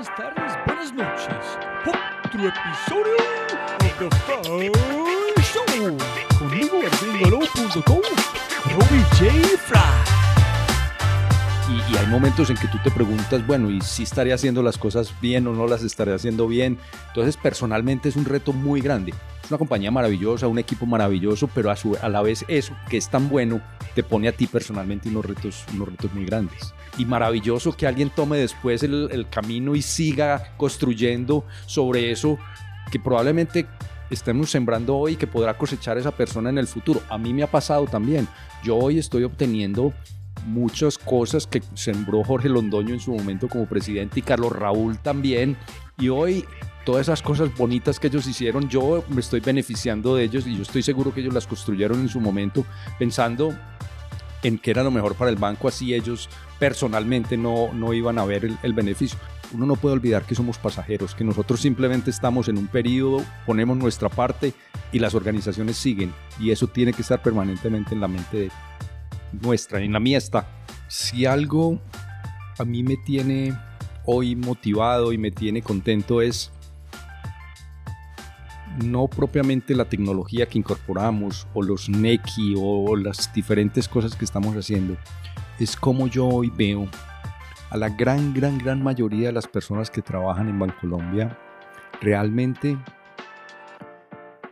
buenas tardes, buenas noches. Otro episodio de The Fry Show. Conmigo en gringolo.com, Robbie J. Fry. Y, y hay momentos en que tú te preguntas, bueno, ¿y si estaré haciendo las cosas bien o no las estaré haciendo bien? Entonces, personalmente es un reto muy grande. Es una compañía maravillosa, un equipo maravilloso, pero a, su, a la vez eso, que es tan bueno, te pone a ti personalmente unos retos, unos retos muy grandes. Y maravilloso que alguien tome después el, el camino y siga construyendo sobre eso que probablemente estemos sembrando hoy y que podrá cosechar esa persona en el futuro. A mí me ha pasado también. Yo hoy estoy obteniendo muchas cosas que sembró Jorge Londoño en su momento como presidente y Carlos Raúl también. Y hoy todas esas cosas bonitas que ellos hicieron, yo me estoy beneficiando de ellos y yo estoy seguro que ellos las construyeron en su momento pensando en qué era lo mejor para el banco, así ellos personalmente no, no iban a ver el, beneficio. Uno no puede olvidar que somos pasajeros, que nosotros simplemente estamos en un periodo, ponemos nuestra parte y las organizaciones siguen. Y eso tiene que estar permanentemente en la mente de nuestra, en la mía está. Si algo a mí me tiene hoy motivado y me tiene contento es no propiamente la tecnología que incorporamos o los NECI o las diferentes cosas que estamos haciendo, es como yo hoy veo a la gran, gran, gran mayoría de las personas que trabajan en Bancolombia realmente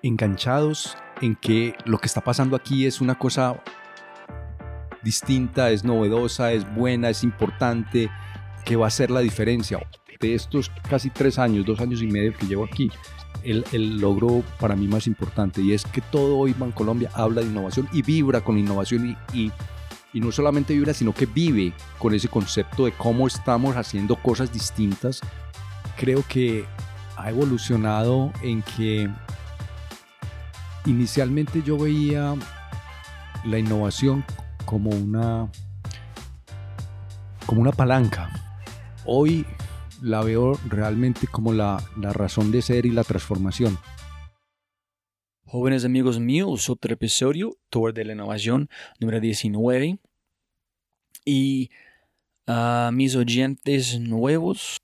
enganchados en que lo que está pasando aquí es una cosa distinta, es novedosa, es buena, es importante, que va a ser la diferencia. De estos casi tres años, dos años y medio que llevo aquí, el, el, logro para mí más importante y es que todo hoy Bancolombia habla de innovación y vibra con innovación y, y, y, no solamente vibra, sino que vive con ese concepto de cómo estamos haciendo cosas distintas. Creo que ha evolucionado en que inicialmente yo veía la innovación como una como una palanca. Hoy la veo realmente como la, la, razón de ser y la transformación. Jóvenes amigos míos, otro episodio, Tour de la Innovación número 19. Y a uh, mis oyentes nuevos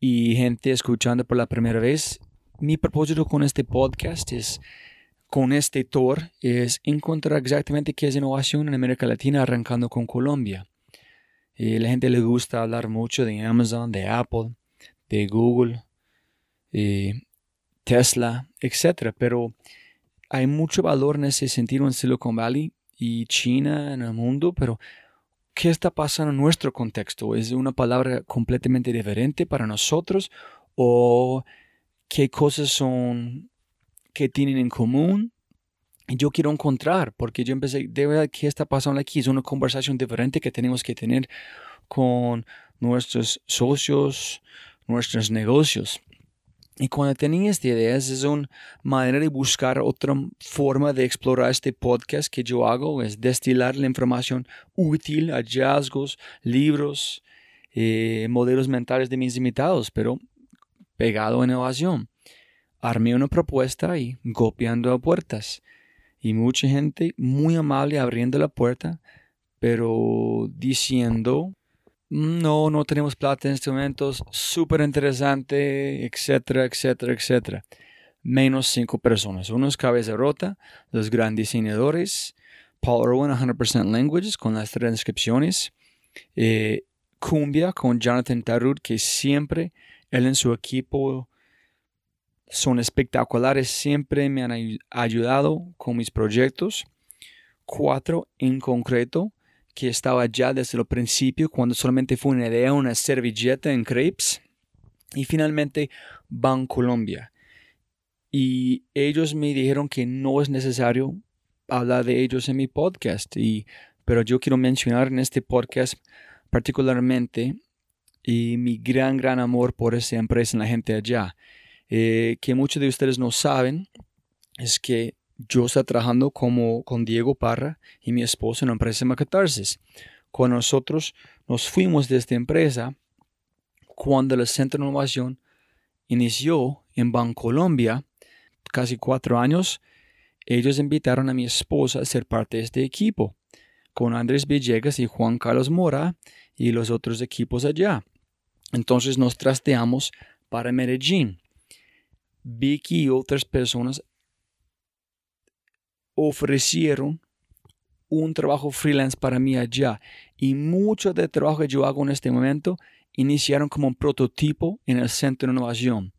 y gente escuchando por la primera vez, mi propósito con este podcast es con este tour es encontrar exactamente qué es innovación en América Latina, arrancando con Colombia. Eh, la gente le gusta hablar mucho de Amazon, de Apple, de Google, eh, Tesla, etc. Pero hay mucho valor en ese sentido en Silicon Valley y China en el mundo, pero ¿qué está pasando en nuestro contexto? ¿Es una palabra completamente diferente para nosotros o qué cosas son que tienen en común. Yo quiero encontrar, porque yo empecé, de verdad, ¿qué está pasando aquí? Es una conversación diferente que tenemos que tener con nuestros socios, nuestros negocios. Y cuando tenía esta idea, es una manera de buscar otra forma de explorar este podcast que yo hago, es destilar la información útil, hallazgos, libros, eh, modelos mentales de mis invitados, pero pegado a innovación armé una propuesta y golpeando a puertas. Y mucha gente muy amable abriendo la puerta, pero diciendo, mm, no, no tenemos plata en estos momentos, súper interesante, etcétera, etcétera, etcétera. Menos cinco personas. Uno es Cabeza Rota, los grandes diseñadores, Paul Irwin, 100% Languages, con las transcripciones, eh, Cumbia con Jonathan Tarut, que siempre él en su equipo son espectaculares, siempre me han ayudado con mis proyectos. Cuatro en concreto, que estaba ya desde el principio, cuando solamente fue una idea, una servilleta en crepes. Y finalmente, Bancolombia. Y ellos me dijeron que no es necesario hablar de ellos en mi podcast. Y, pero yo quiero mencionar en este podcast particularmente y mi gran, gran amor por esa empresa en la gente allá. Eh, que muchos de ustedes no saben es que yo estoy trabajando como con Diego Parra y mi esposo en la empresa Macatarsis. Cuando nosotros nos fuimos de esta empresa, cuando el Centro de Innovación inició en Bancolombia, casi cuatro años, ellos invitaron a mi esposa a ser parte de este equipo, con Andrés Villegas y Juan Carlos Mora y los otros equipos allá. Entonces nos trasteamos para Medellín. Vicky y otras personas ofrecieron un trabajo freelance para mí allá. Y mucho del trabajo que yo hago en este momento iniciaron como un prototipo en el centro de innovación.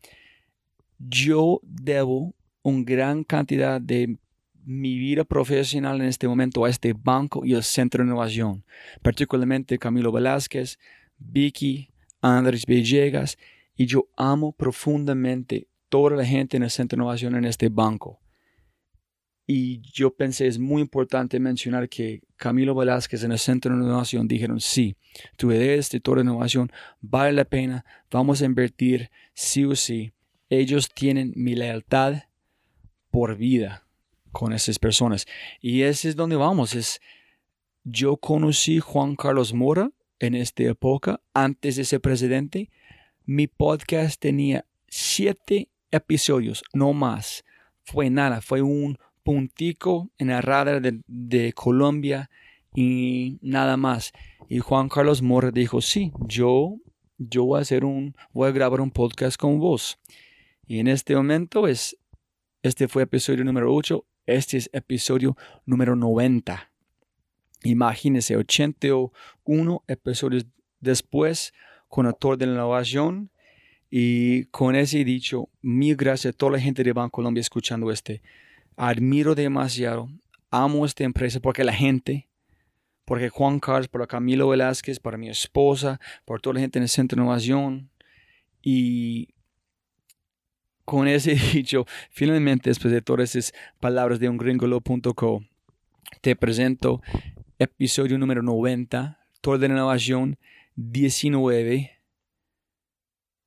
Yo debo una gran cantidad de mi vida profesional en este momento a este banco y el centro de innovación, particularmente Camilo Velázquez, Vicky, Andrés Villegas, y yo amo profundamente toda la gente en el centro de innovación en este banco. Y yo pensé, es muy importante mencionar que Camilo Velázquez en el Centro de Innovación dijeron, sí, tu idea de toda innovación vale la pena, vamos a invertir sí o sí. Ellos tienen mi lealtad por vida con esas personas. Y ese es donde vamos. Es, yo conocí Juan Carlos Mora en esta época, antes de ser presidente. Mi podcast tenía siete episodios, no más. Fue nada, fue un puntico en la radar de, Colombia y nada más. Y Juan Carlos Mora dijo, sí, yo, yo voy a hacer un, voy a grabar un podcast con vos. Y en este momento es, este fue episodio número 8, este es episodio número 90. Imagínense, 81 episodios después con Actor de la Innovación. Y con ese dicho, mil gracias a toda la gente de Banco Colombia escuchando este admiro demasiado, amo esta empresa porque la gente, porque Juan Carlos, por Camilo Velázquez, para mi esposa, por toda la gente en el Centro de Innovación. Y con ese dicho, finalmente, después de todas esas palabras de ungringolo.co, te presento episodio número 90, Tour de Innovación 19.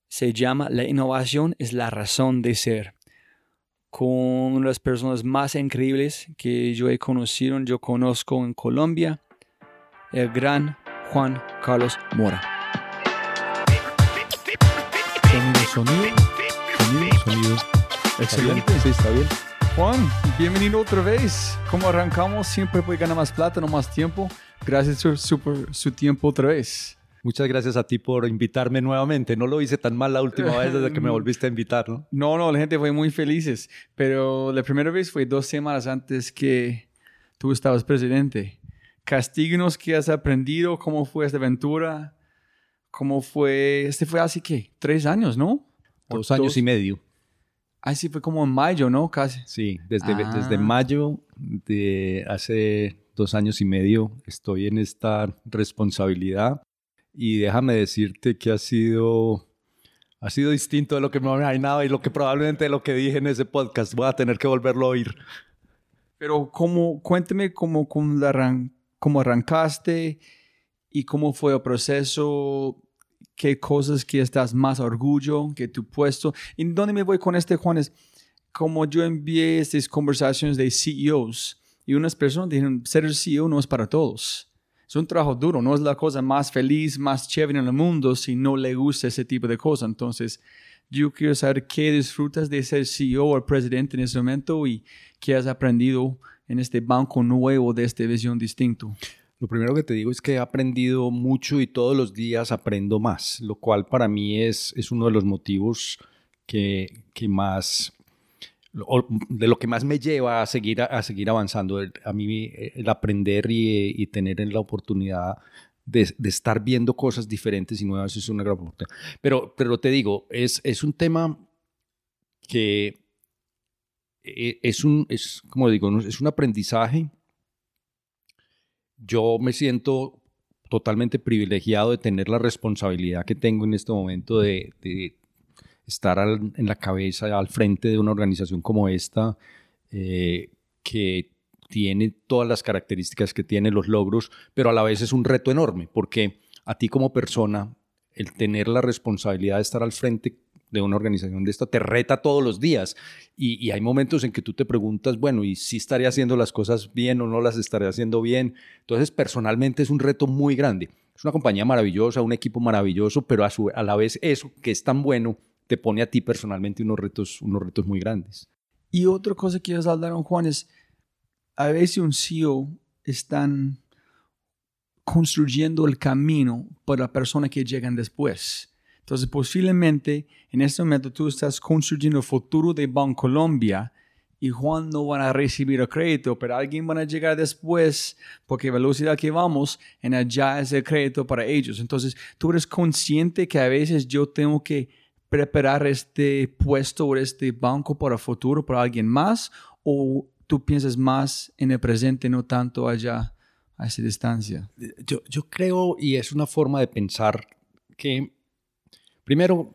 Se llama La innovación es la razón de ser con las personas más increíbles que yo he conocido, yo conozco en Colombia, el gran Juan Carlos Mora. Sonido, sonido, sonido, Excelente. Sí, está bien. Juan, bienvenido otra vez. Como arrancamos, siempre puede ganar más plata, no más tiempo. Gracias por su, su tiempo otra vez. Muchas gracias a ti por invitarme nuevamente. No lo hice tan mal la última vez desde que me volviste a invitar, ¿no? No, no, la gente fue muy felices. Pero la primera vez fue dos semanas antes que tú estabas presidente. Castíguenos qué has aprendido, cómo fue esta aventura, cómo fue. Este fue así que tres años, ¿no? Dos años y medio. Ah, sí, fue como en mayo, ¿no? Casi. Sí, desde, desde ah. mayo de hace dos años y medio estoy en esta responsabilidad y déjame decirte que ha sido, ha sido distinto de lo que me imaginaba y lo que probablemente de lo que dije en ese podcast. Voy a tener que volverlo a oír. Pero cómo, cuénteme cómo, cómo, arrancaste y cómo fue el proceso, qué cosas que estás más orgullo que tu puesto. ¿Y dónde me voy con este, Juan? Es como yo envié estas conversaciones de CEOs y unas personas dijeron, ser CEO no es para todos es un trabajo duro, no es la cosa más feliz, más chévere en el mundo si no le gusta ese tipo de cosas. Entonces, yo quiero saber qué disfrutas de ser CEO o presidente en ese momento y qué has aprendido en este banco nuevo de esta visión distinto. Lo primero que te digo es que he aprendido mucho y todos los días aprendo más, lo cual para mí es, es uno de los motivos que, que más de lo que más me lleva a seguir, a, seguir avanzando. A mí el aprender y, tener la oportunidad de, estar viendo cosas diferentes y nuevas es una gran oportunidad. Pero, pero te digo, es, es un tema que e, es un, es, como digo, es un aprendizaje. Yo me siento totalmente privilegiado de tener la responsabilidad que tengo en este momento de, estar en la cabeza, al frente de una organización como esta, eh, que tiene todas las características que tiene, los logros, pero a la vez es un reto enorme, porque a ti como persona, el tener la responsabilidad de estar al frente de una organización de esta te reta todos los días y, y, hay momentos en que tú te preguntas, bueno, ¿y si estaré haciendo las cosas bien o no las estaré haciendo bien? Entonces, personalmente es un reto muy grande. Es una compañía maravillosa, un equipo maravilloso, pero a, su, a la vez eso que es tan bueno te pone a ti personalmente unos retos, unos retos muy grandes. Y otra cosa que ellos hablaron, Juan, es a veces un CEO están construyendo el camino para la persona que llegan después. Entonces, posiblemente en este momento tú estás construyendo el futuro de Bancolombia y Juan no van a recibir el crédito, pero alguien van a llegar después porque velocidad que vamos en allá es el crédito para ellos. Entonces, tú eres consciente que a veces yo tengo que preparar este puesto o este banco para el futuro para alguien más o tú piensas más en el presente, no tanto allá a esa distancia? Yo, yo creo, y es una forma de pensar que, primero,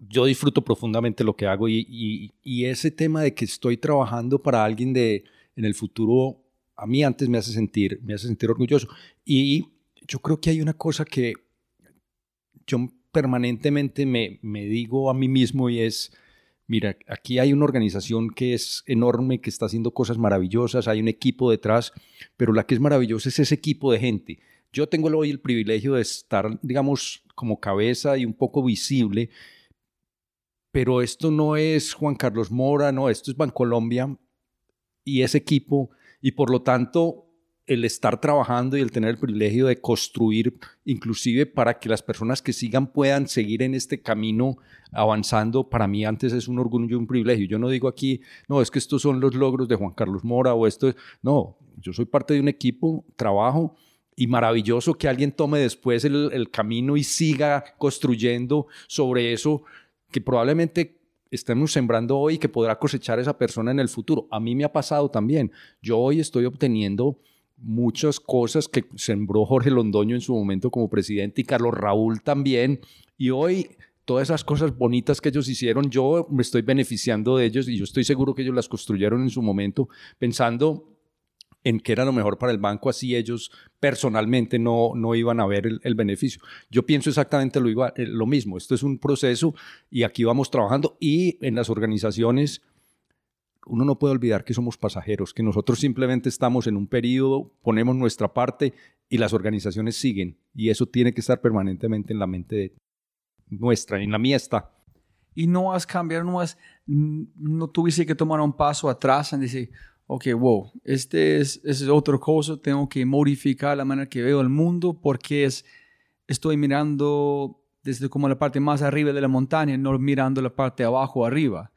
yo disfruto profundamente lo que hago y, ese tema de que estoy trabajando para alguien de en el futuro a mí antes me hace sentir me hace sentir orgulloso y yo creo que hay una cosa que yo permanentemente me, me digo a mí mismo y es mira aquí hay una organización que es enorme que está haciendo cosas maravillosas hay un equipo detrás pero la que es maravillosa es ese equipo de gente. Yo tengo hoy el privilegio de estar digamos como cabeza y un poco visible pero esto no es Juan Carlos Mora, no, esto es Bancolombia y ese equipo, y por lo tanto el estar trabajando y el tener el privilegio de construir, inclusive para que las personas que sigan puedan seguir en este camino avanzando, para mí antes es un orgullo y un privilegio. Yo no digo aquí, no, es que estos son los logros de Juan Carlos Mora o esto, es... no, yo soy parte de un equipo, trabajo y maravilloso que alguien tome después el, el camino y siga construyendo sobre eso que probablemente estemos sembrando hoy y que podrá cosechar esa persona en el futuro. A mí me ha pasado también. Yo hoy estoy obteniendo muchas cosas que sembró Jorge Londoño en su momento como presidente y Carlos Raúl también. Y hoy todas esas cosas bonitas que ellos hicieron, yo me estoy beneficiando de ellos y yo estoy seguro que ellos las construyeron en su momento pensando en qué era lo mejor para el banco, así ellos personalmente no, no iban a ver el, beneficio. Yo pienso exactamente lo, igual, eh, lo mismo, esto es un proceso y aquí vamos trabajando y en las organizaciones uno no puede olvidar que somos pasajeros, que nosotros simplemente estamos en un periodo, ponemos nuestra parte y las organizaciones siguen y eso tiene que estar permanentemente en la mente nuestra, en la mía está. Y no has cambiado, no has, no tuviste que tomar un paso atrás y decir, ok, wow, este es, es otra cosa, tengo que modificar la manera que veo el mundo porque es, estoy mirando desde como la parte más arriba de la montaña, no mirando la parte abajo arriba.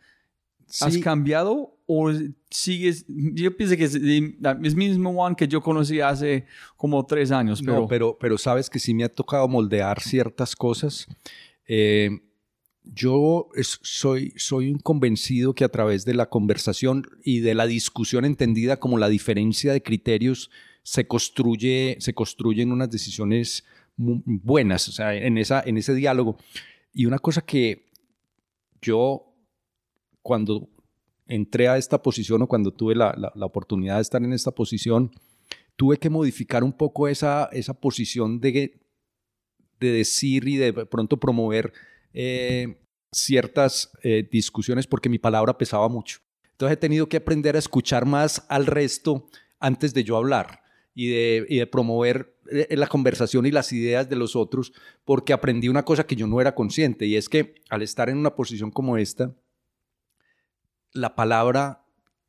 ¿Has cambiado o sigues? Yo pienso que es el mismo Juan que yo conocí hace como tres años. Pero... No, pero, pero sabes que sí me ha tocado moldear ciertas cosas. Eh, yo soy, soy un convencido que a través de la conversación y de la discusión entendida como la diferencia de criterios se, construye, se construyen unas decisiones buenas, o sea, en, esa, en ese diálogo. Y una cosa que yo, cuando entré a esta posición o cuando tuve la, la, oportunidad de estar en esta posición, tuve que modificar un poco esa, esa posición de, de decir y de pronto promover eh, ciertas eh, discusiones porque mi palabra pesaba mucho. Entonces he tenido que aprender a escuchar más al resto antes de yo hablar y de, promover eh, la conversación y las ideas de los otros, porque aprendí una cosa que yo no era consciente, y es que al estar en una posición como esta, la palabra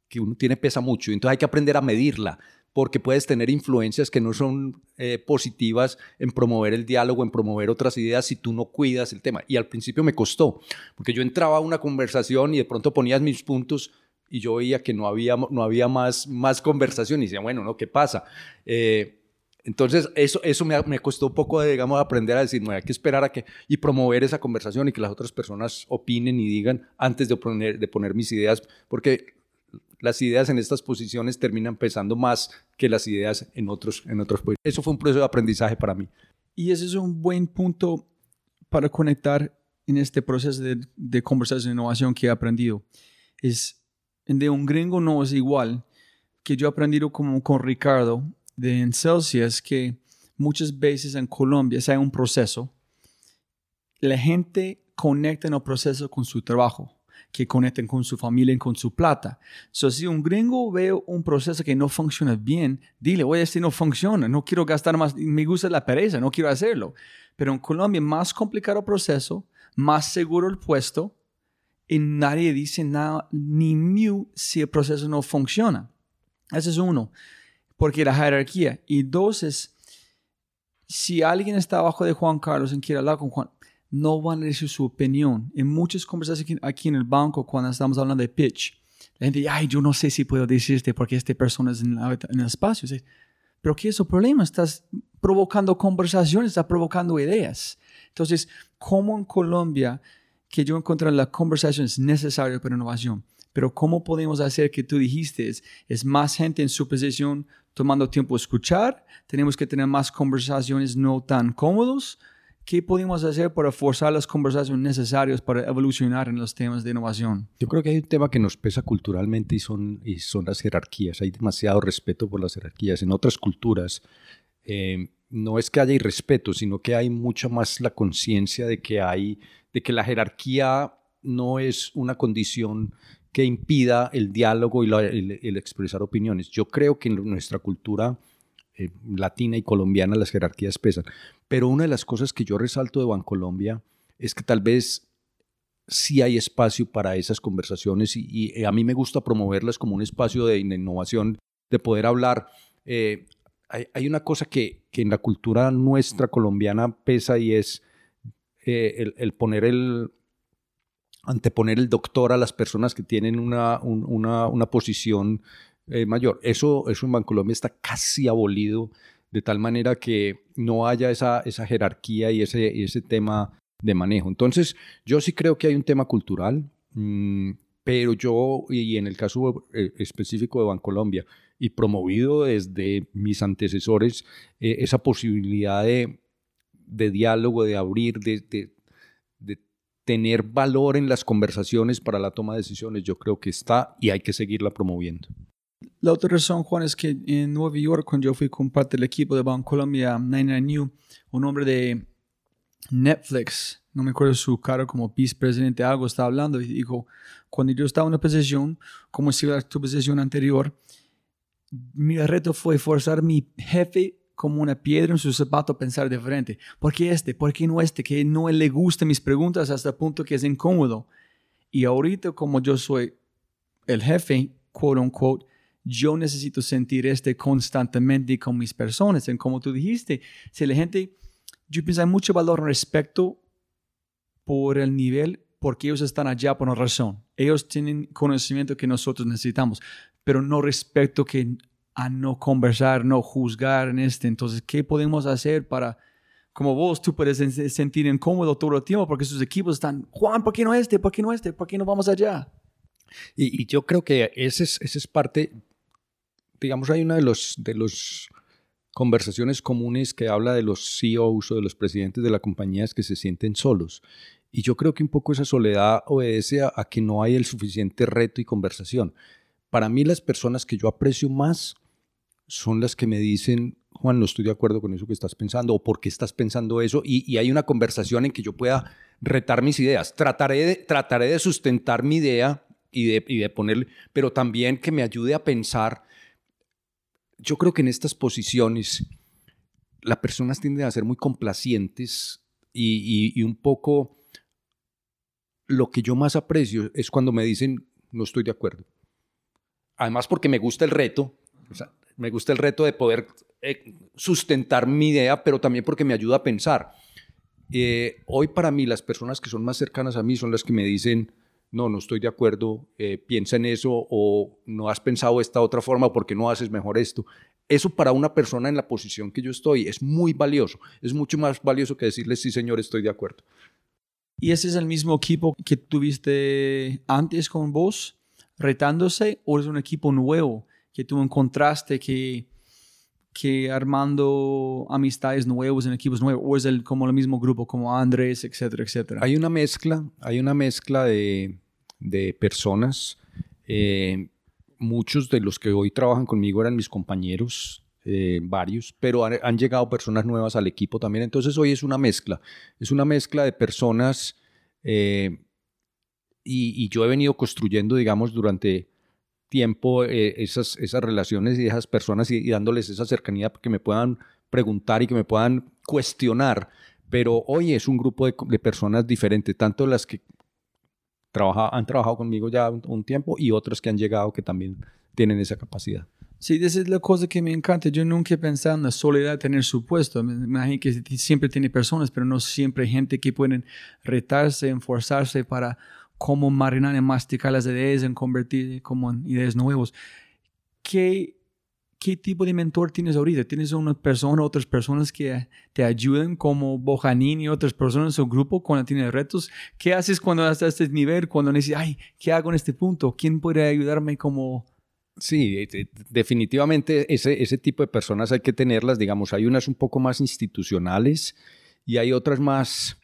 que uno tiene pesa mucho, entonces hay que aprender a medirla, porque puedes tener influencias que no son eh, positivas en promover el diálogo, en promover otras ideas si tú no cuidas el tema. Y al principio me costó, porque yo entraba a una conversación y de pronto ponías mis puntos y yo veía que no había, no había más, más conversación y decía, bueno, ¿no? ¿Qué pasa? Eh, entonces, eso, eso me, costó un poco, digamos, aprender a decir, no, hay que esperar a que, y promover esa conversación y que las otras personas opinen y digan antes de poner, de poner mis ideas, porque las ideas en estas posiciones terminan pesando más que las ideas en otros, en otros Eso fue un proceso de aprendizaje para mí. Y ese es un buen punto para conectar en este proceso de, de conversación de innovación que he aprendido. Es, de un gringo no es igual que yo he aprendido como con Ricardo de en Celsius que muchas veces en Colombia hay un proceso, la gente conecta en el proceso con su trabajo que conecten con su familia y con su plata. So, si un gringo ve un proceso que no funciona bien, dile, oye, este no funciona, no quiero gastar más, me gusta la pereza, no quiero hacerlo. Pero en Colombia, más complicado el proceso, más seguro el puesto, y nadie dice nada, ni mu si el proceso no funciona. Ese es uno, porque la jerarquía. Y dos es, si alguien está abajo de Juan Carlos y quiere hablar con Juan, no van a decir su opinión. En muchas conversaciones aquí en el banco, cuando estamos hablando de pitch, la gente, ay, yo no sé si puedo decirte porque esta persona es en, en el espacio. Pero ¿qué es el problema? Estás provocando conversaciones, estás provocando ideas. Entonces, ¿cómo en Colombia, que yo encontré la conversación es necesaria para innovación, pero cómo podemos hacer que tú dijiste es más gente en su posición tomando tiempo a escuchar, tenemos que tener más conversaciones no tan cómodos, ¿Qué podemos hacer para forzar las conversaciones necesarias para evolucionar en los temas de innovación? Yo creo que hay un tema que nos pesa culturalmente y son, y son las jerarquías. Hay demasiado respeto por las jerarquías. En otras culturas eh, no es que haya irrespeto, sino que hay mucha más la conciencia de que hay, de que la jerarquía no es una condición que impida el diálogo y el expresar opiniones. Yo creo que en nuestra cultura eh, latina y colombiana las jerarquías pesan. Pero una de las cosas que yo resalto de Bancolombia es que tal vez sí hay espacio para esas conversaciones y, a mí me gusta promoverlas como un espacio de innovación, de poder hablar. Eh, hay, una cosa que, en la cultura nuestra colombiana pesa y es eh, el, poner el, anteponer el doctor a las personas que tienen una, una, una posición eh, mayor. Eso, eso en Bancolombia está casi abolido, de tal manera que no haya esa, esa jerarquía y ese, ese tema de manejo. Entonces, yo sí creo que hay un tema cultural, mm, pero yo, y en el caso eh, específico de Bancolombia, y promovido desde mis antecesores, eh, esa posibilidad de, de, diálogo, de abrir, de, tener valor en las conversaciones para la toma de decisiones, yo creo que está y hay que seguirla promoviendo. La otra razón, Juan, es que en Nueva York, cuando yo fui con parte del equipo de Bancolombia 99 New, un hombre de Netflix, no me acuerdo su cargo como vicepresidente, algo estaba hablando y dijo, cuando yo estaba en una posición, como si era tu posición anterior, mi reto fue forzar a mi jefe como una piedra en su zapato pensar de frente. ¿Por qué este? ¿Por qué no este? Que no le gusten mis preguntas hasta el punto que es incómodo. Y ahorita como yo soy el jefe, quote unquote, yo necesito sentir este constantemente con mis personas. En como tú dijiste, si la gente, yo pienso hay mucho valor respecto por el nivel, porque ellos están allá por una razón. Ellos tienen conocimiento que nosotros necesitamos, pero no respecto que a no conversar, no juzgar en este. Entonces, ¿qué podemos hacer para, como vos, tú puedes sentir incómodo todo el tiempo porque sus equipos están, Juan, ¿por qué no este? ¿Por qué no este? ¿Por qué no vamos allá? Y, yo creo que ese es, ese es parte digamos, hay una de los, de los conversaciones comunes que habla de los CEOs o de los presidentes de las compañías que se sienten solos. Y yo creo que un poco esa soledad obedece a, que no hay el suficiente reto y conversación. Para mí las personas que yo aprecio más son las que me dicen, Juan, no estoy de acuerdo con eso que estás pensando o por qué estás pensando eso. Y, hay una conversación en que yo pueda retar mis ideas. Trataré de, trataré de sustentar mi idea y de, y de ponerle, pero también que me ayude a pensar yo creo que en estas posiciones las personas tienden a ser muy complacientes y, un poco lo que yo más aprecio es cuando me dicen no estoy de acuerdo. Además porque me gusta el reto, me gusta el reto de poder eh, sustentar mi idea, pero también porque me ayuda a pensar. Eh, hoy para mí las personas que son más cercanas a mí son las que me dicen no, no estoy de acuerdo, eh, piensa en eso o no has pensado esta otra forma porque no haces mejor esto. Eso para una persona en la posición que yo estoy es muy valioso, es mucho más valioso que decirle sí señor, estoy de acuerdo. ¿Y ese es el mismo equipo que tuviste antes con vos, retándose, o es un equipo nuevo que tú encontraste que, que armando amistades nuevos en equipos nuevos, o es el, como el mismo grupo, como Andrés, etcétera, etcétera? Hay una mezcla, hay una mezcla de, de personas. Eh, muchos de los que hoy trabajan conmigo eran mis compañeros, eh, varios, pero han, llegado personas nuevas al equipo también. Entonces hoy es una mezcla, es una mezcla de personas eh, y, yo he venido construyendo, digamos, durante tiempo esas, esas relaciones y esas personas y, dándoles esa cercanía que me puedan preguntar y que me puedan cuestionar. Pero hoy es un grupo de, de personas diferentes, tanto las que han trabajado conmigo ya un, tiempo y otros que han llegado que también tienen esa capacidad. Sí, esa es la cosa que me encanta. Yo nunca he pensado en la soledad tener su puesto. Me imagino que siempre tiene personas, pero no siempre gente que pueden retarse, esforzarse para cómo marinar y masticar las ideas en convertir como en ideas nuevas. ¿Qué, ¿Qué tipo de mentor tienes ahorita? ¿Tienes una persona, otras personas que te ayuden como Bojanín y otras personas en su grupo cuando tienes retos? ¿Qué haces cuando estás a este nivel? Cuando necesitas, ay, ¿qué hago en este punto? ¿Quién puede ayudarme como Sí, eh, eh, definitivamente ese, ese tipo de personas hay que tenerlas, digamos, hay unas un poco más institucionales y hay otras más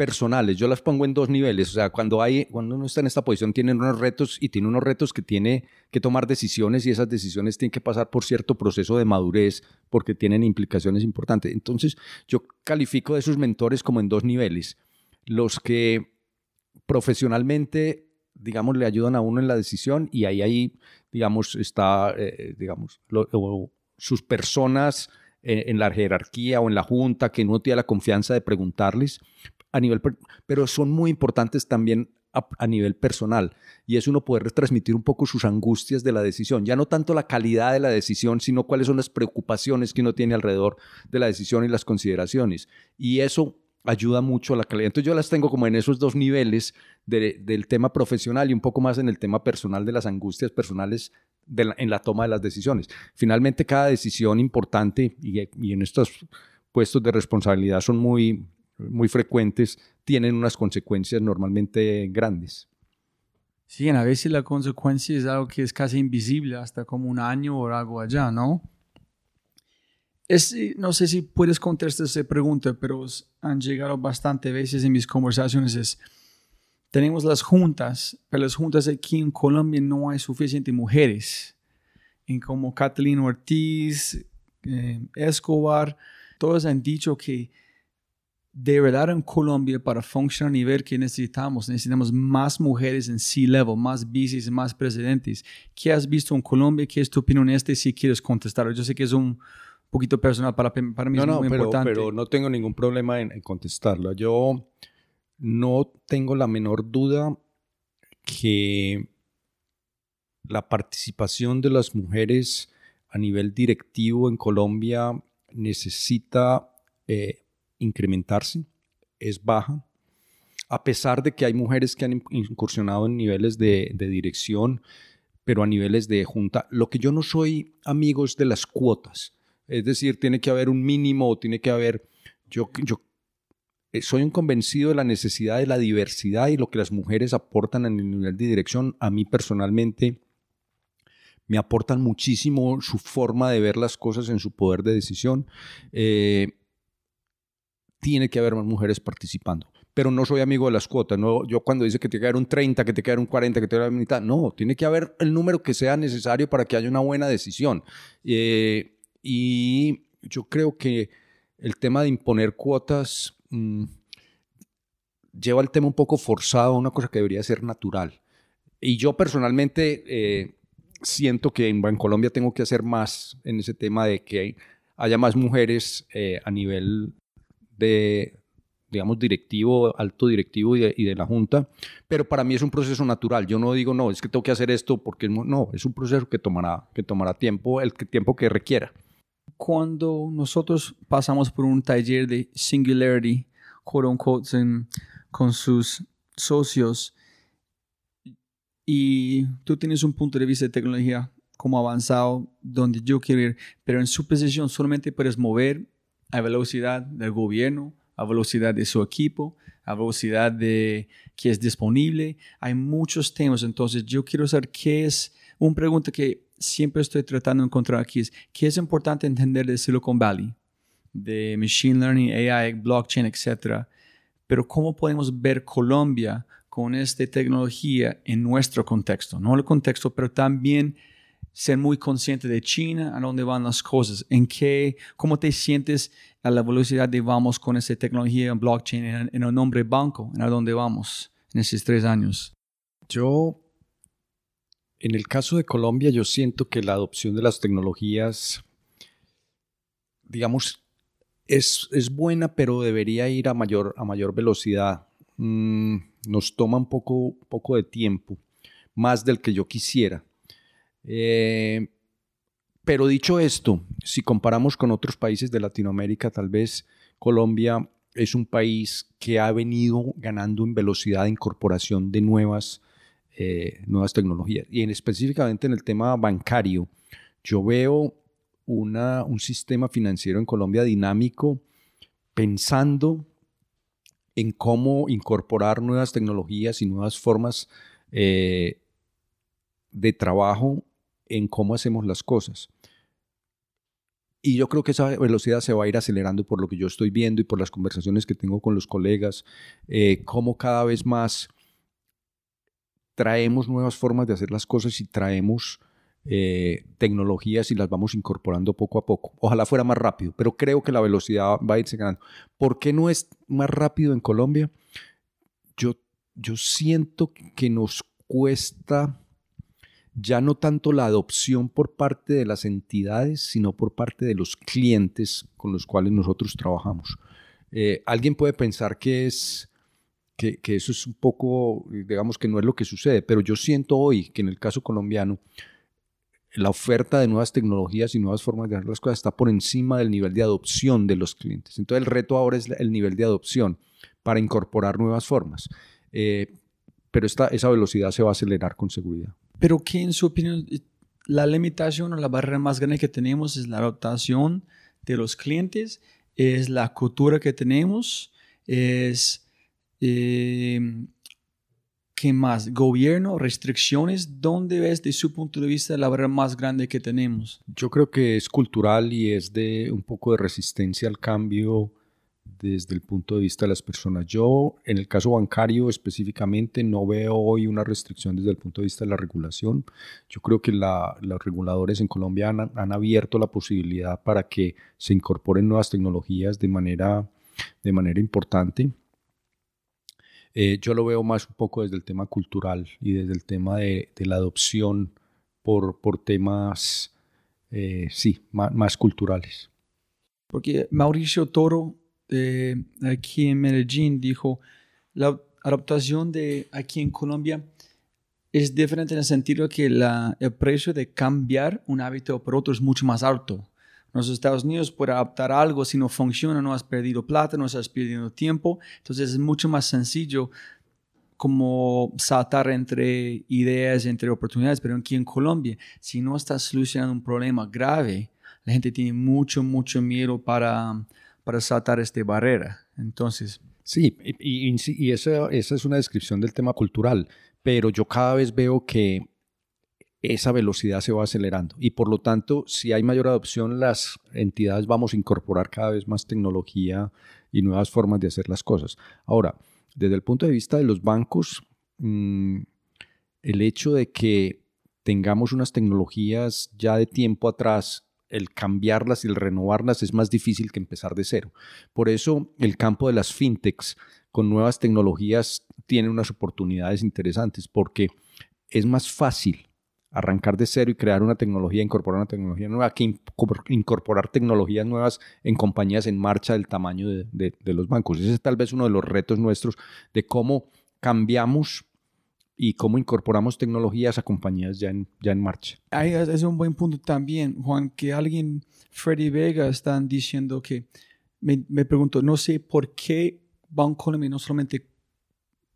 personales. Yo las pongo en dos niveles, o sea, cuando, hay, cuando uno está en esta posición tiene unos retos y tiene unos retos que tiene que tomar decisiones y esas decisiones tienen que pasar por cierto proceso de madurez porque tienen implicaciones importantes. Entonces, yo califico de esos mentores como en dos niveles. Los que profesionalmente digamos, le ayudan a uno en la decisión y ahí, ahí digamos, está, eh, digamos, sus personas eh, en, la jerarquía o en la junta que no tiene la confianza de preguntarles a nivel, pero son muy importantes también a, nivel personal y es uno poder transmitir un poco sus angustias de la decisión, ya no tanto la calidad de la decisión, sino cuáles son las preocupaciones que uno tiene alrededor de la decisión y las consideraciones. Y eso ayuda mucho a la calidad. Entonces yo las tengo como en esos dos niveles del tema profesional y un poco más en el tema personal de las angustias personales en la toma de las decisiones. Finalmente cada decisión importante y, en estos puestos de responsabilidad son muy, muy frecuentes, tienen unas consecuencias normalmente grandes. Sí, a veces la consecuencia es algo que es casi invisible, hasta como un año o algo allá, ¿no? no sé si puedes contestar esa pregunta, pero han llegado bastante veces en mis conversaciones. Es, tenemos las juntas, pero las juntas aquí en Colombia no hay suficientes mujeres. En como Catalina Ortiz, eh, Escobar, todos han dicho que de verdad en Colombia para funcionar a nivel que necesitamos, necesitamos más mujeres en C-level, más vices, más presidentes. ¿Qué has visto en Colombia? ¿Qué es tu opinión en este? Si quieres contestar. Yo sé que es un poquito personal para, para mí es muy pero, importante. pero no tengo ningún problema en, contestarlo. Yo no tengo la menor duda que la participación de las mujeres a nivel directivo en Colombia necesita eh, incrementarse, es baja, a pesar de que hay mujeres que han incursionado en niveles de, dirección, pero a niveles de junta. Lo que yo no soy amigos de las cuotas. Es decir, tiene que haber un mínimo o tiene que haber... Yo, yo eh, soy un convencido de la necesidad de la diversidad y lo que las mujeres aportan en el nivel de dirección. A mí personalmente me aportan muchísimo su forma de ver las cosas en su poder de decisión. Eh, tiene que haber más mujeres participando. Pero no soy amigo de las cuotas. No, yo cuando dice que tiene que un 30, que tiene que un 40, que tiene que haber mitad, no, tiene que haber el número que sea necesario para que haya una buena decisión. Eh, y yo creo que el tema de imponer cuotas mm, lleva el tema un poco forzado a una cosa que debería ser natural. Y yo personalmente eh, siento que en, Colombia tengo que hacer más en ese tema de que haya más mujeres eh, a nivel de, digamos, directivo, alto directivo y de, la Junta, pero para mí es un proceso natural. Yo no digo, no, es que tengo que hacer esto porque no, es un proceso que tomará, que tomará tiempo, el tiempo que requiera cuando nosotros pasamos por un taller de Singularity, con sus socios, y tú tienes un punto de vista de tecnología como avanzado, donde yo quiero ir, pero en su posición solamente puedes mover a velocidad del gobierno, a velocidad de su equipo, a velocidad de que es disponible. Hay muchos temas, entonces yo quiero saber qué es, una pregunta que siempre estoy tratando de encontrar aquí es qué es importante entender de Silicon Valley, de Machine Learning, AI, blockchain, etc. Pero cómo podemos ver Colombia con esta tecnología en nuestro contexto, no el contexto, pero también ser muy consciente de China, a dónde van las cosas, en qué, cómo te sientes a la velocidad de vamos con esta tecnología en blockchain, en, en el nombre banco, en a dónde vamos en esos tres años. Yo en el caso de Colombia, yo siento que la adopción de las tecnologías, digamos, es, es buena, pero debería ir a mayor, a mayor velocidad. Mm, nos toma un poco, poco de tiempo, más del que yo quisiera. Eh, pero dicho esto, si comparamos con otros países de Latinoamérica, tal vez Colombia es un país que ha venido ganando en velocidad de incorporación de nuevas, eh, nuevas tecnologías. Y en, específicamente en el tema bancario, yo veo una, un sistema financiero en Colombia dinámico pensando en cómo incorporar nuevas tecnologías y nuevas formas eh, de trabajo en cómo hacemos las cosas. Y yo creo que esa velocidad se va a ir acelerando por lo que yo estoy viendo y por las conversaciones que tengo con los colegas, eh, cómo cada vez más traemos nuevas formas de hacer las cosas y traemos eh, tecnologías y las vamos incorporando poco a poco. Ojalá fuera más rápido, pero creo que la velocidad va a irse ganando. ¿Por qué no es más rápido en Colombia? Yo, yo siento que nos cuesta ya no tanto la adopción por parte de las entidades, sino por parte de los clientes con los cuales nosotros trabajamos. Eh, alguien puede pensar que es que, eso es un poco, digamos que no es lo que sucede, pero yo siento hoy que en el caso colombiano la oferta de nuevas tecnologías y nuevas formas de hacer las cosas está por encima del nivel de adopción de los clientes. Entonces el reto ahora es el nivel de adopción para incorporar nuevas formas. Eh, pero esta, esa velocidad se va a acelerar con seguridad. Pero ¿qué en su opinión, la limitación o la barrera más grande que tenemos es la adaptación de los clientes, es la cultura que tenemos, es... Eh, ¿Qué más? ¿Gobierno? ¿Restricciones? ¿Dónde ves de su punto de vista la barrera más grande que tenemos? Yo creo que es cultural y es de un poco de resistencia al cambio desde el punto de vista de las personas. Yo, en el caso bancario específicamente, no veo hoy una restricción desde el punto de vista de la regulación. Yo creo que la, los reguladores en Colombia han, han, abierto la posibilidad para que se incorporen nuevas tecnologías de manera, de manera importante. Eh, yo lo veo más un poco desde el tema cultural y desde el tema de, de la adopción por, por temas, eh, sí, más, más culturales. Porque Mauricio Toro eh, aquí en Medellín dijo, la adaptación de aquí en Colombia es diferente en el sentido que el precio de cambiar un hábito por otro es mucho más alto. En los Estados Unidos, por adaptar algo, si no funciona, no has perdido plata, no estás perdiendo tiempo. Entonces es mucho más sencillo como saltar entre ideas, entre oportunidades. Pero aquí en Colombia, si no estás solucionando un problema grave, la gente tiene mucho, mucho miedo para para saltar esta barrera. Entonces... Sí, y, y, esa, es una descripción del tema cultural, pero yo cada vez veo que esa velocidad se va acelerando y por lo tanto, si hay mayor adopción, las entidades vamos a incorporar cada vez más tecnología y nuevas formas de hacer las cosas. Ahora, desde el punto de vista de los bancos, mmm, el hecho de que tengamos unas tecnologías ya de tiempo atrás el cambiarlas y el renovarlas es más difícil que empezar de cero. Por eso el campo de las fintechs con nuevas tecnologías tiene unas oportunidades interesantes porque es más fácil arrancar de cero y crear una tecnología, incorporar una tecnología nueva, que incorporar tecnologías nuevas en compañías en marcha del tamaño de, de los bancos. Ese es tal vez uno de los retos nuestros de cómo cambiamos y cómo incorporamos tecnologías a compañías ya en, ya en marcha. Ahí es un buen punto también, Juan, que alguien, Freddy Vega, están diciendo que, me, me pregunto, no sé por qué Bancolombia no solamente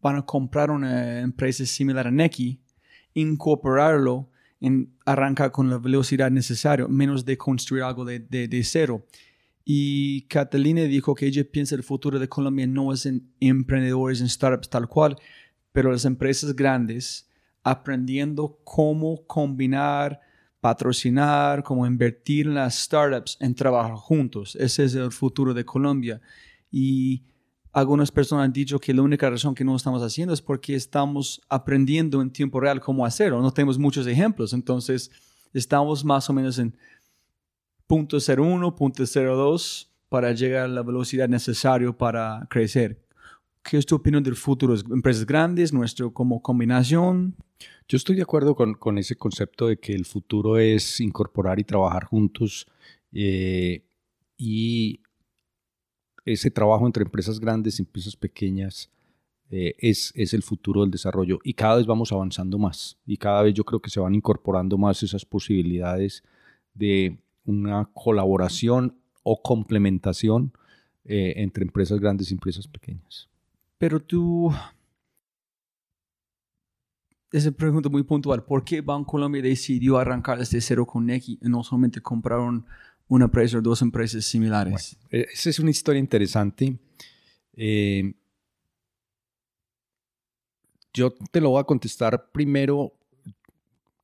van a comprar una empresa similar a Neki, incorporarlo en arrancar con la velocidad necesaria, menos de construir algo de, de, de cero. Y Catalina dijo que ella piensa el futuro de Colombia no es en emprendedores, en startups tal cual, pero las empresas grandes aprendiendo cómo combinar, patrocinar, cómo invertir en las startups, en trabajar juntos. Ese es el futuro de Colombia. Y algunas personas han dicho que la única razón que no lo estamos haciendo es porque estamos aprendiendo en tiempo real cómo hacerlo. No tenemos muchos ejemplos. Entonces, estamos más o menos en punto 01, punto 02 para llegar a la velocidad necesaria para crecer. ¿Qué es tu opinión del futuro? ¿Empresas grandes, nuestro como combinación? Yo estoy de acuerdo con, ese concepto de que el futuro es incorporar y trabajar juntos eh, y ese trabajo entre empresas grandes y empresas pequeñas eh, es, es el futuro del desarrollo y cada vez vamos avanzando más y cada vez yo creo que se van incorporando más esas posibilidades de una colaboración o complementación eh, entre empresas grandes y empresas pequeñas. Pero tú, esa pregunta muy puntual, ¿por qué Colombia decidió arrancar desde cero con Neki y no solamente compraron una empresa o dos empresas similares? Eh, esa es una historia interesante. Eh, yo te lo voy a contestar primero.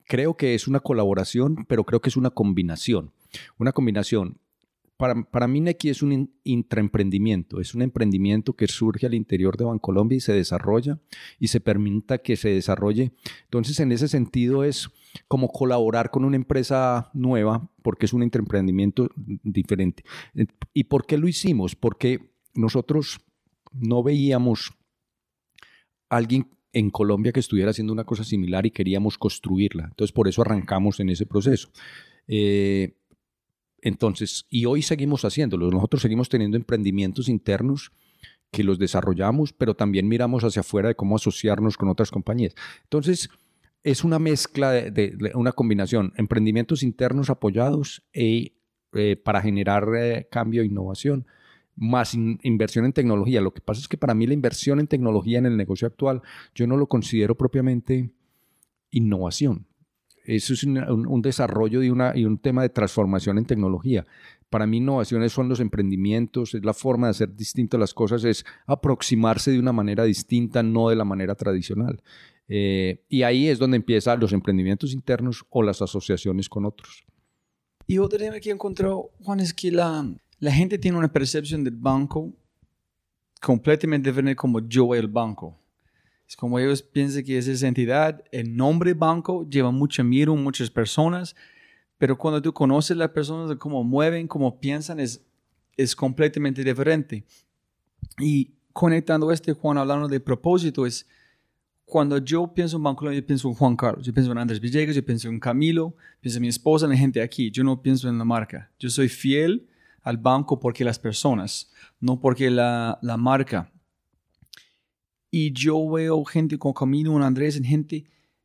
Creo que es una colaboración, pero creo que es una combinación. Una combinación para, mí Neki es un intraemprendimiento, es un emprendimiento que surge al interior de Bancolombia y se desarrolla y se permita que se desarrolle. Entonces, en ese sentido es como colaborar con una empresa nueva porque es un intraemprendimiento diferente. ¿Y por qué lo hicimos? Porque nosotros no veíamos a alguien en Colombia que estuviera haciendo una cosa similar y queríamos construirla. Entonces, por eso arrancamos en ese proceso. Eh, entonces, y hoy seguimos haciéndolo. Nosotros seguimos teniendo emprendimientos internos que los desarrollamos, pero también miramos hacia afuera de cómo asociarnos con otras compañías. Entonces, es una mezcla de, una combinación, emprendimientos internos apoyados e, para generar eh, cambio e innovación, más inversión en tecnología. Lo que pasa es que para mí la inversión en tecnología en el negocio actual, yo no lo considero propiamente innovación. Eso es un, desarrollo y, una, y un tema de transformación en tecnología. Para mí innovaciones son los emprendimientos, es la forma de hacer distintas las cosas, es aproximarse de una manera distinta, no de la manera tradicional. Eh, y ahí es donde empiezan los emprendimientos internos o las asociaciones con otros. Y otro tema que he encontrado, Juan, es que la, la gente tiene una percepción del banco completamente diferente como yo voy al banco. Es como ellos piensan que es esa entidad, el nombre banco lleva mucho miedo muchas personas, pero cuando tú conoces las personas, cómo mueven, cómo piensan, es, es completamente diferente. Y conectando este, Juan, hablando de propósito, es cuando yo pienso en Banco, yo pienso en Juan Carlos, yo pienso en Andrés Villegas, yo pienso en Camilo, pienso en mi esposa, en la gente aquí. Yo no pienso en la marca. Yo soy fiel al banco porque las personas, no porque la, la marca. Y yo veo gente con Camino, un Andrés, en gente,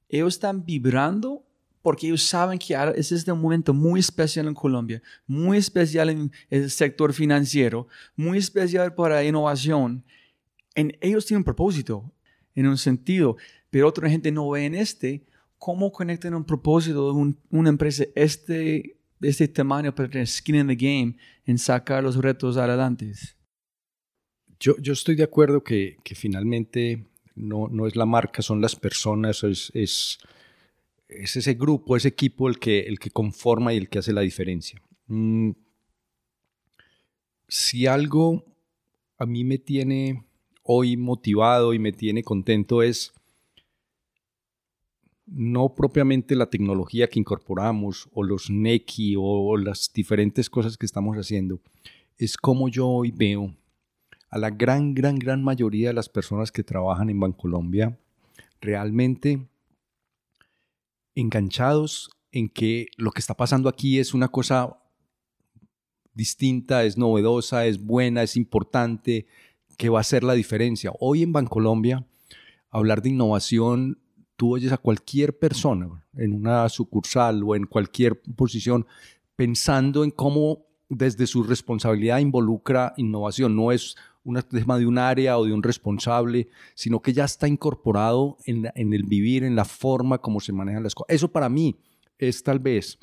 ellos están vibrando porque ellos saben que ese es un momento muy especial en Colombia, muy especial en el sector financiero, muy especial para innovación. En, ellos tienen un propósito, en un sentido, pero otra gente no ve en este cómo conectan un propósito de una empresa este, de este tamaño para tener skin in the game en sacar los retos adelante. Yo, estoy de acuerdo que, finalmente no, no, es la marca, son las personas, es, es, ese grupo, ese equipo el que, el que conforma y el que hace la diferencia. Mm, si algo a mí me tiene hoy motivado y me tiene contento es no propiamente la tecnología que incorporamos o los NECI o las diferentes cosas que estamos haciendo, es como yo hoy veo a la gran, gran, gran mayoría de las personas que trabajan en Bancolombia realmente enganchados en que lo que está pasando aquí es una cosa distinta, es novedosa, es buena, es importante, que va a hacer la diferencia. Hoy en Bancolombia, hablar de innovación, tú oyes a cualquier persona en una sucursal o en cualquier posición pensando en cómo desde su responsabilidad involucra innovación. No es un tema de un área o de un responsable, sino que ya está incorporado en, el vivir, en la forma como se manejan las cosas. Eso para mí es tal vez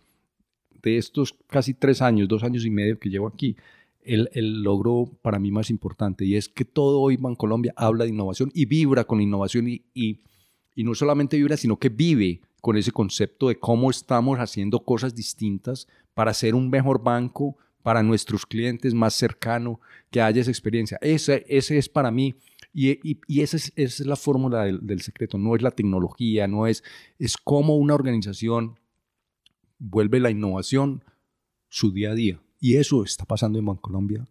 de estos casi tres años, dos años y medio que llevo aquí, el, logro para mí más importante y es que todo hoy Colombia habla de innovación y vibra con innovación y, y, y no solamente vibra, sino que vive con ese concepto de cómo estamos haciendo cosas distintas para ser un mejor banco, para nuestros clientes más cercano, que haya esa experiencia. Ese, ese es para mí, y, y, esa, es, esa, es, la fórmula del, secreto, no es la tecnología, no es, es cómo una organización vuelve la innovación su día a día. Y eso está pasando en Bancolombia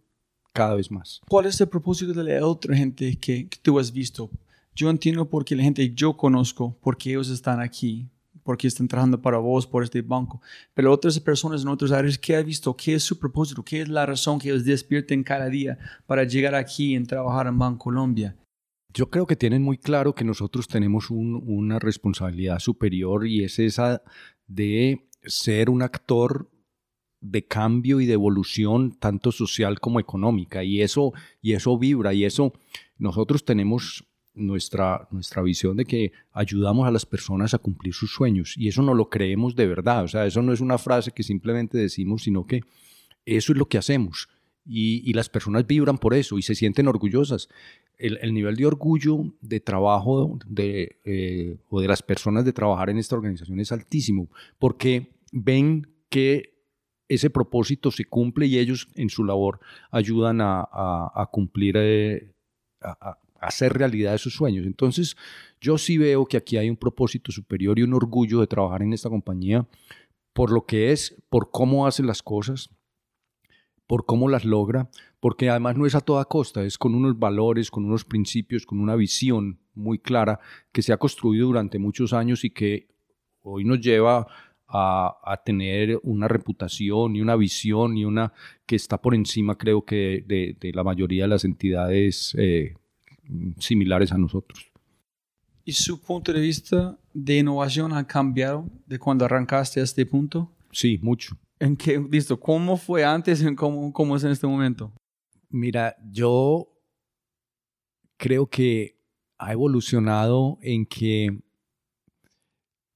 cada vez más. ¿Cuál es el propósito de la otra gente que, que tú has visto? Yo entiendo por qué la gente yo conozco, porque ellos están aquí, porque están trabajando para vos por este banco. Pero otras personas en otras áreas, ¿qué ha visto? ¿Qué es su propósito? ¿Qué es la razón que ellos despierten cada día para llegar aquí y trabajar en Banco Colombia? Yo creo que tienen muy claro que nosotros tenemos una responsabilidad superior y es esa de ser un actor de cambio y de evolución tanto social como económica y eso y eso vibra y eso nosotros tenemos nuestra, nuestra visión de que ayudamos a las personas a cumplir sus sueños. Y eso no lo creemos de verdad, o sea, eso no es una frase que simplemente decimos, sino que eso es lo que hacemos. Y, las personas vibran por eso y se sienten orgullosas. El, nivel de orgullo de trabajo de, eh, o de las personas de trabajar en esta organización es altísimo porque ven que ese propósito se cumple y ellos en su labor ayudan a, cumplir, eh, a, hacer realidad sus sueños. Entonces, yo sí veo que aquí hay un propósito superior y un orgullo de trabajar en esta compañía por lo que es, por cómo hace las cosas, por cómo las logra, porque además no es a toda costa, es con unos valores, con unos principios, con una visión muy clara que se ha construido durante muchos años y que hoy nos lleva a, tener una reputación y una visión y una que está por encima, creo que, de, la mayoría de las entidades eh, similares a nosotros. ¿Y su punto de vista de innovación ha cambiado de cuando arrancaste a este punto? Sí, mucho. ¿En qué, listo, cómo fue antes y cómo, cómo es en este momento? Mira, yo creo que ha evolucionado en que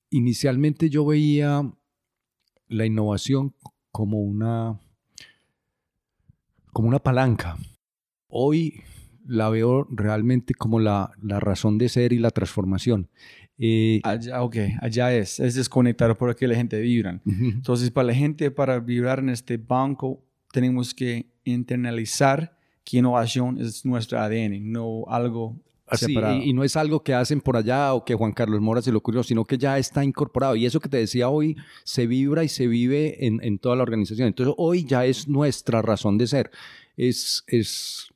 inicialmente yo veía la innovación como una, como una palanca. Hoy la veo realmente como la, razón de ser y la transformación. Eh, allá, ok, allá es, es desconectar por que la gente vibra. Entonces, para la gente, para vibrar en este banco, tenemos que internalizar que innovación es nuestro ADN, no algo Así, y, no es algo que hacen por allá o que Juan Carlos Mora se lo ocurrió, sino que ya está incorporado. Y eso que te decía hoy se vibra y se vive en, en toda la organización. Entonces hoy ya es nuestra razón de ser. Es, es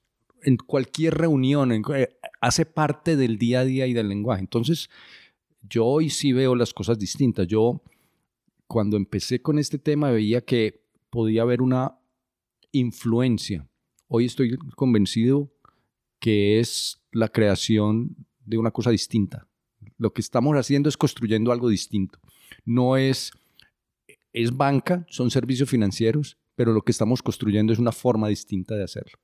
en cualquier reunión, eh, hace parte del día a día y del lenguaje. Entonces yo hoy sí veo las cosas distintas. Yo cuando empecé con este tema veía que podía haber una influencia. Hoy estoy convencido que es la creación de una cosa distinta. Lo que estamos haciendo es construyendo algo distinto. No es, es banca, son servicios financieros, pero lo que estamos construyendo es una forma distinta de hacerlo.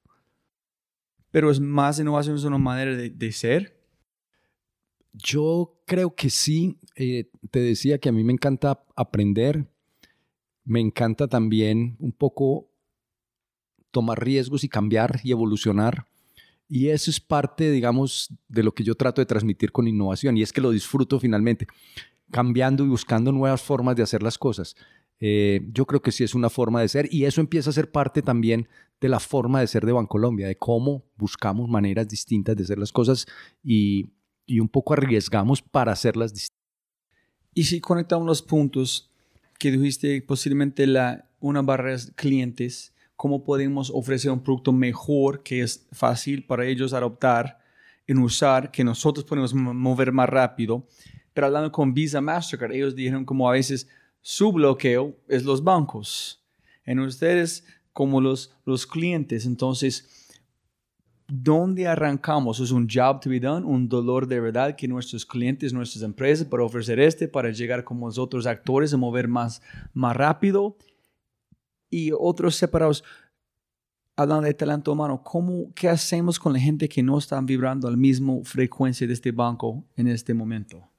Pero es más innovación, es una manera de, ser. Yo creo que sí. Eh, te decía que a mí me encanta aprender. Me encanta también un poco tomar riesgos y cambiar y evolucionar. Y eso es parte, digamos, de lo que yo trato de transmitir con innovación y es que lo disfruto finalmente, cambiando y buscando nuevas formas de hacer las cosas. Eh, yo creo que sí es una forma de ser y eso empieza a ser parte también de la forma de ser de Bancolombia, de cómo buscamos maneras distintas de hacer las cosas y, y un poco arriesgamos para hacerlas distintas. Y si conectamos los puntos que dijiste, posiblemente la, una barrera de clientes, cómo podemos ofrecer un producto mejor que es fácil para ellos adoptar, en usar, que nosotros podemos mover más rápido. Pero hablando con Visa Mastercard, ellos dijeron como a veces su bloqueo es los bancos. En ustedes como los, los clientes. Entonces, ¿dónde arrancamos? Es un job to be done, un dolor de verdad que nuestros clientes, nuestras empresas, para ofrecer este, para llegar como los otros actores a mover más, más rápido y otros separados. Hablando de talento humano, ¿cómo, ¿qué hacemos con la gente que no está vibrando a la misma frecuencia de este banco en este momento?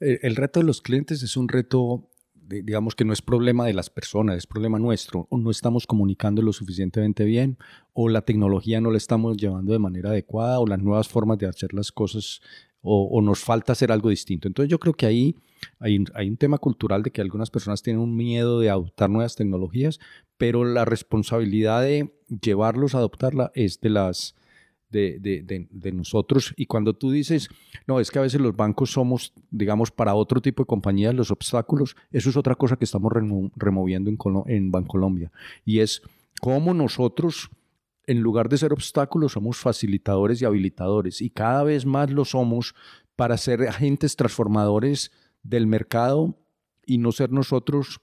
El, reto de los clientes es un reto, digamos que no es problema de las personas, es problema nuestro. O no estamos comunicando lo suficientemente bien, o la tecnología no la estamos llevando de manera adecuada, o las nuevas formas de hacer las cosas, o nos falta hacer algo distinto. Entonces yo creo que ahí hay, un tema cultural de que algunas personas tienen un miedo de adoptar nuevas tecnologías, pero la responsabilidad de llevarlos a adoptarla es de las... De, nosotros. Y cuando tú dices, no, es que a veces los bancos somos, digamos, para otro tipo de compañías los obstáculos, eso es otra cosa que estamos removiendo en, en Bancolombia. Y es cómo nosotros, en lugar de ser obstáculos, somos facilitadores y habilitadores. Y cada vez más lo somos para ser agentes transformadores del mercado y no ser nosotros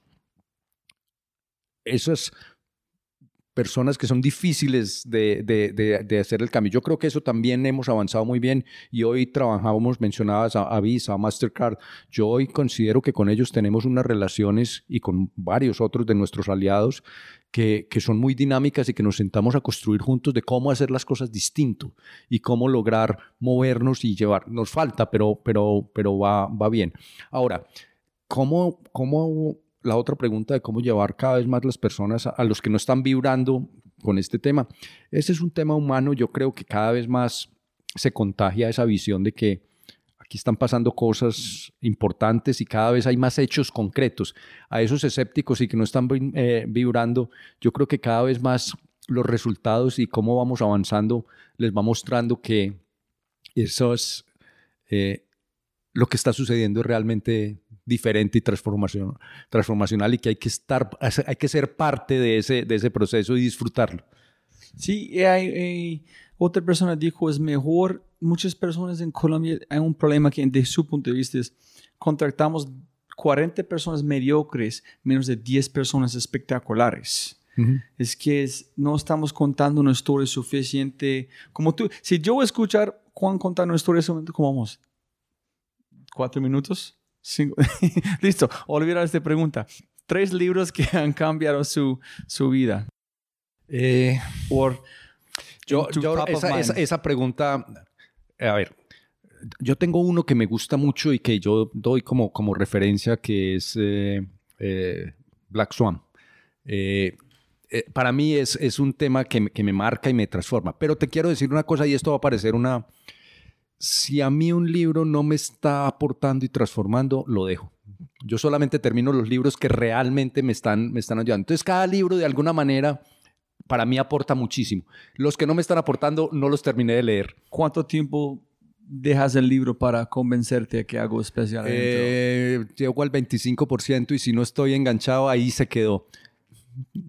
esas personas que son difíciles de, de, de, hacer el cambio. Yo creo que eso también hemos avanzado muy bien y hoy trabajamos, mencionabas a, Visa, a Mastercard. Yo hoy considero que con ellos tenemos unas relaciones y con varios otros de nuestros aliados que, que, son muy dinámicas y que nos sentamos a construir juntos de cómo hacer las cosas distinto y cómo lograr movernos y llevar. Nos falta, pero, pero, pero va, va bien. Ahora, ¿cómo, cómo la otra pregunta de cómo llevar cada vez más las personas a, los que no están vibrando con este tema. Este es un tema humano, yo creo que cada vez más se contagia esa visión de que aquí están pasando cosas importantes y cada vez hay más hechos concretos. A esos escépticos y que no están eh, vibrando, yo creo que cada vez más los resultados y cómo vamos avanzando les va mostrando que eso es eh, lo que está sucediendo realmente diferente y transformación, transformacional y que hay que estar, hay que ser parte de ese, de ese proceso y disfrutarlo. Sí, otra persona dijo, es mejor, muchas personas en Colombia, hay un problema que desde su punto de vista es, contratamos 40 personas mediocres, menos de 10 personas espectaculares. Es que no estamos contando una historia suficiente. Como tú, si yo escuchar Juan contar una historia, ¿cómo vamos? ¿Cuatro minutos? Listo, olvidar esta pregunta. Tres libros que han cambiado su, su vida. Eh, yo, esa, pregunta, a ver, yo tengo uno que me gusta mucho y que yo doy como, como referencia, que es eh, eh, Black Swan. para mí es, es un tema que, que me marca y me transforma. Pero te quiero decir una cosa y esto va a parecer una, si a mí un libro no me está aportando y transformando, lo dejo. Yo solamente termino los libros que realmente me están, me están ayudando. Entonces, cada libro de alguna manera para mí aporta muchísimo. Los que no me están aportando, no los terminé de leer. ¿Cuánto tiempo dejas el libro para convencerte de que hago especial? Eh, llego al 25% y si no estoy enganchado, ahí se quedó.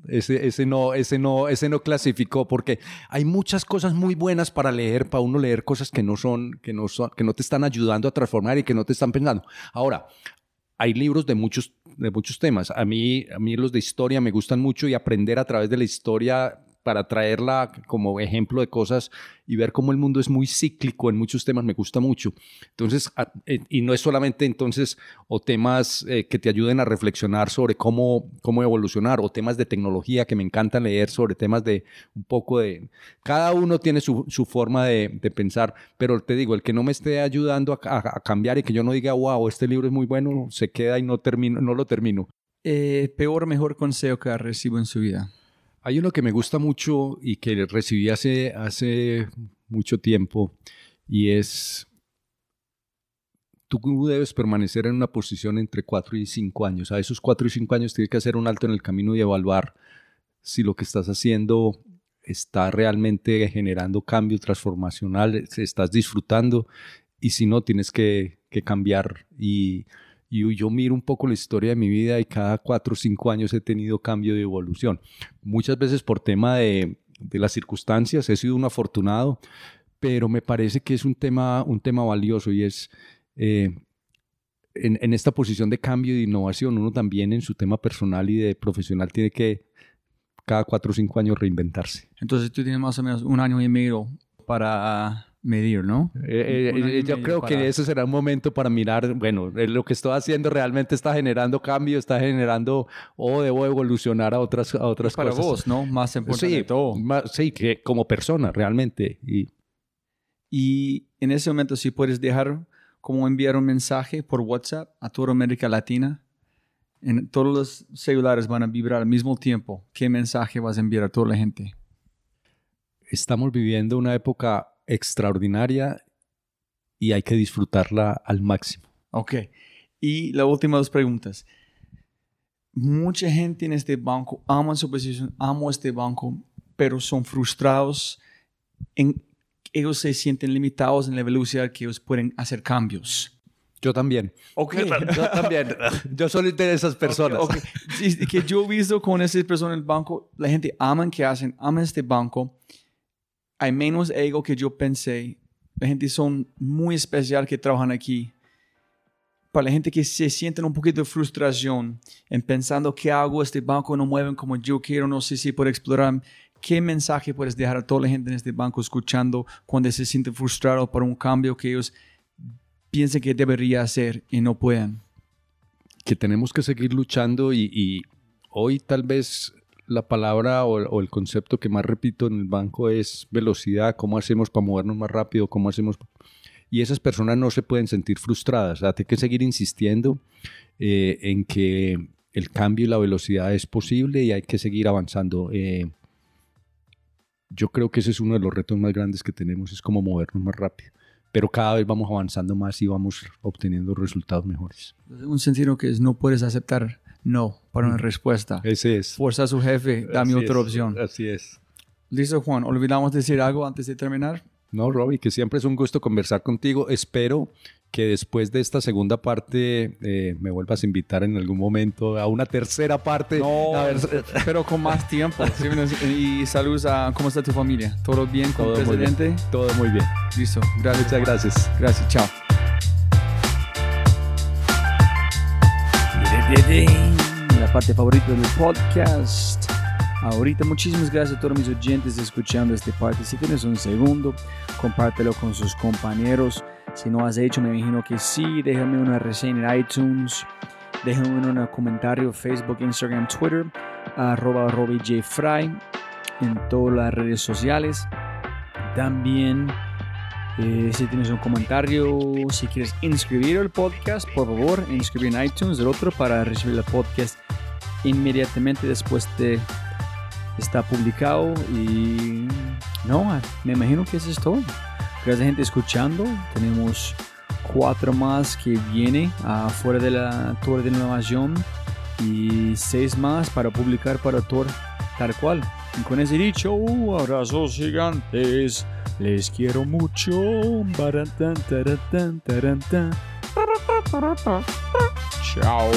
Ese, ese, no, ese, no, ese no clasificó porque hay muchas cosas muy buenas para leer, para uno leer cosas que no son, que no son, que no te están ayudando a transformar y que no te están pensando. Ahora, hay libros de muchos, de muchos temas. A mí, a mí los de historia me gustan mucho y aprender a través de la historia para traerla como ejemplo de cosas y ver cómo el mundo es muy cíclico en muchos temas me gusta mucho. Entonces, eh, y no es solamente entonces o temas eh, que te ayuden a reflexionar sobre cómo, cómo evolucionar o temas de tecnología que me encanta leer sobre temas de un poco de... Cada uno tiene su, su forma de, de, pensar, pero te digo, el que no me esté ayudando a, cambiar y que yo no diga, wow, este libro es muy bueno, se queda y no, termino, no lo termino. Eh, peor mejor consejo que ha recibido en su vida. Hay uno que me gusta mucho y que recibí hace, hace mucho tiempo y es, tú debes permanecer en una posición entre 4 y 5 años. A esos 4 y 5 años tienes que hacer un alto en el camino y evaluar si lo que estás haciendo está realmente generando cambio transformacional, estás disfrutando y si no, tienes que, que cambiar y y yo miro un poco la historia de mi vida y cada cuatro o cinco años he tenido cambio de evolución. Muchas veces por tema de, de las circunstancias he sido un afortunado, pero me parece que es un tema, un tema valioso y es eh, en, en, esta posición de cambio y de innovación, uno también en su tema personal y de profesional tiene que cada cuatro o cinco años reinventarse. Entonces tú tienes más o menos un año y medio para medir, ¿no? Eh, eh, yo creo que ese será un momento para mirar, bueno, eh, lo que estoy haciendo realmente está generando cambio, está generando o debo evolucionar a otras, a otras para cosas. Para vos, ¿no? Más importante sí, todo. sí, que como persona realmente. Y, y en ese momento, si puedes dejar como enviar un mensaje por WhatsApp a toda América Latina, en, todos los celulares van a vibrar al mismo tiempo. ¿Qué mensaje vas a enviar a toda la gente? Estamos viviendo una época extraordinaria y hay que disfrutarla al máximo. Ok. Y la última dos preguntas. Mucha gente en este banco ama su posición, amo este banco, pero son frustrados. En, ellos se sienten limitados en la velocidad que ellos pueden hacer cambios. Yo también. Ok. Yo también. Yo soy de esas personas. Okay, que yo he visto con esas personas en el banco, la gente ama que hacen, ama este banco hay menos ego que yo pensé. La gente son muy especial que trabajan aquí. para la gente que se sienten un poquito de frustración en pensando qué hago, este banco no mueven como yo quiero, no sé si puedo explorar, ¿qué mensaje puedes dejar a toda la gente en este banco escuchando cuando se sienten frustrados por un cambio que ellos piensen que debería hacer y no puedan? Que tenemos que seguir luchando y hoy tal vez la palabra o, o, el concepto que más repito en el banco es velocidad, cómo hacemos para movernos más rápido, cómo hacemos y esas personas no se pueden sentir frustradas. O sea, hay que seguir insistiendo eh, en que el cambio y la velocidad es posible y hay que seguir avanzando. Eh, yo creo que ese es uno de los retos más grandes que tenemos, es como movernos más rápido. Pero cada vez vamos avanzando más y vamos obteniendo resultados mejores. Un sentido que es no puedes aceptar no para una respuesta. Ese es. Fuerza a su jefe, dame Así otra es, opción. Así es. Listo, Juan. ¿Olvidamos decir algo antes de terminar? No, Robbie, que siempre es un gusto conversar contigo. Espero que después de esta segunda parte eh, me vuelvas a invitar en algún momento a una tercera parte. No, A ver, pero con más tiempo. Sí, y saludos a cómo está tu familia. ¿Todo bien con Todo el muy bien. presidente? todo muy bien. Listo. Gracias. Muchas gracias. Gracias. Chao. Parte favorita del podcast. Ahorita muchísimas gracias a todos mis oyentes escuchando este parte. Si tienes un segundo, compártelo con sus compañeros. Si no has hecho, me imagino que sí. Déjame una reseña en iTunes. Déjame un comentario en Facebook, Instagram, Twitter. Arroba Robbie J. Fry en todas las redes sociales. También, eh, si tienes un comentario, si quieres inscribir al podcast, por favor, inscribir en iTunes el otro para recibir el podcast inmediatamente después de está publicado y no, me imagino que eso es todo. Gracias gente escuchando. Tenemos cuatro más que viene afuera de la Torre de Innovación y seis más para publicar para Tor tal cual. Y con ese dicho, uh, abrazos gigantes. Les quiero mucho. Chao.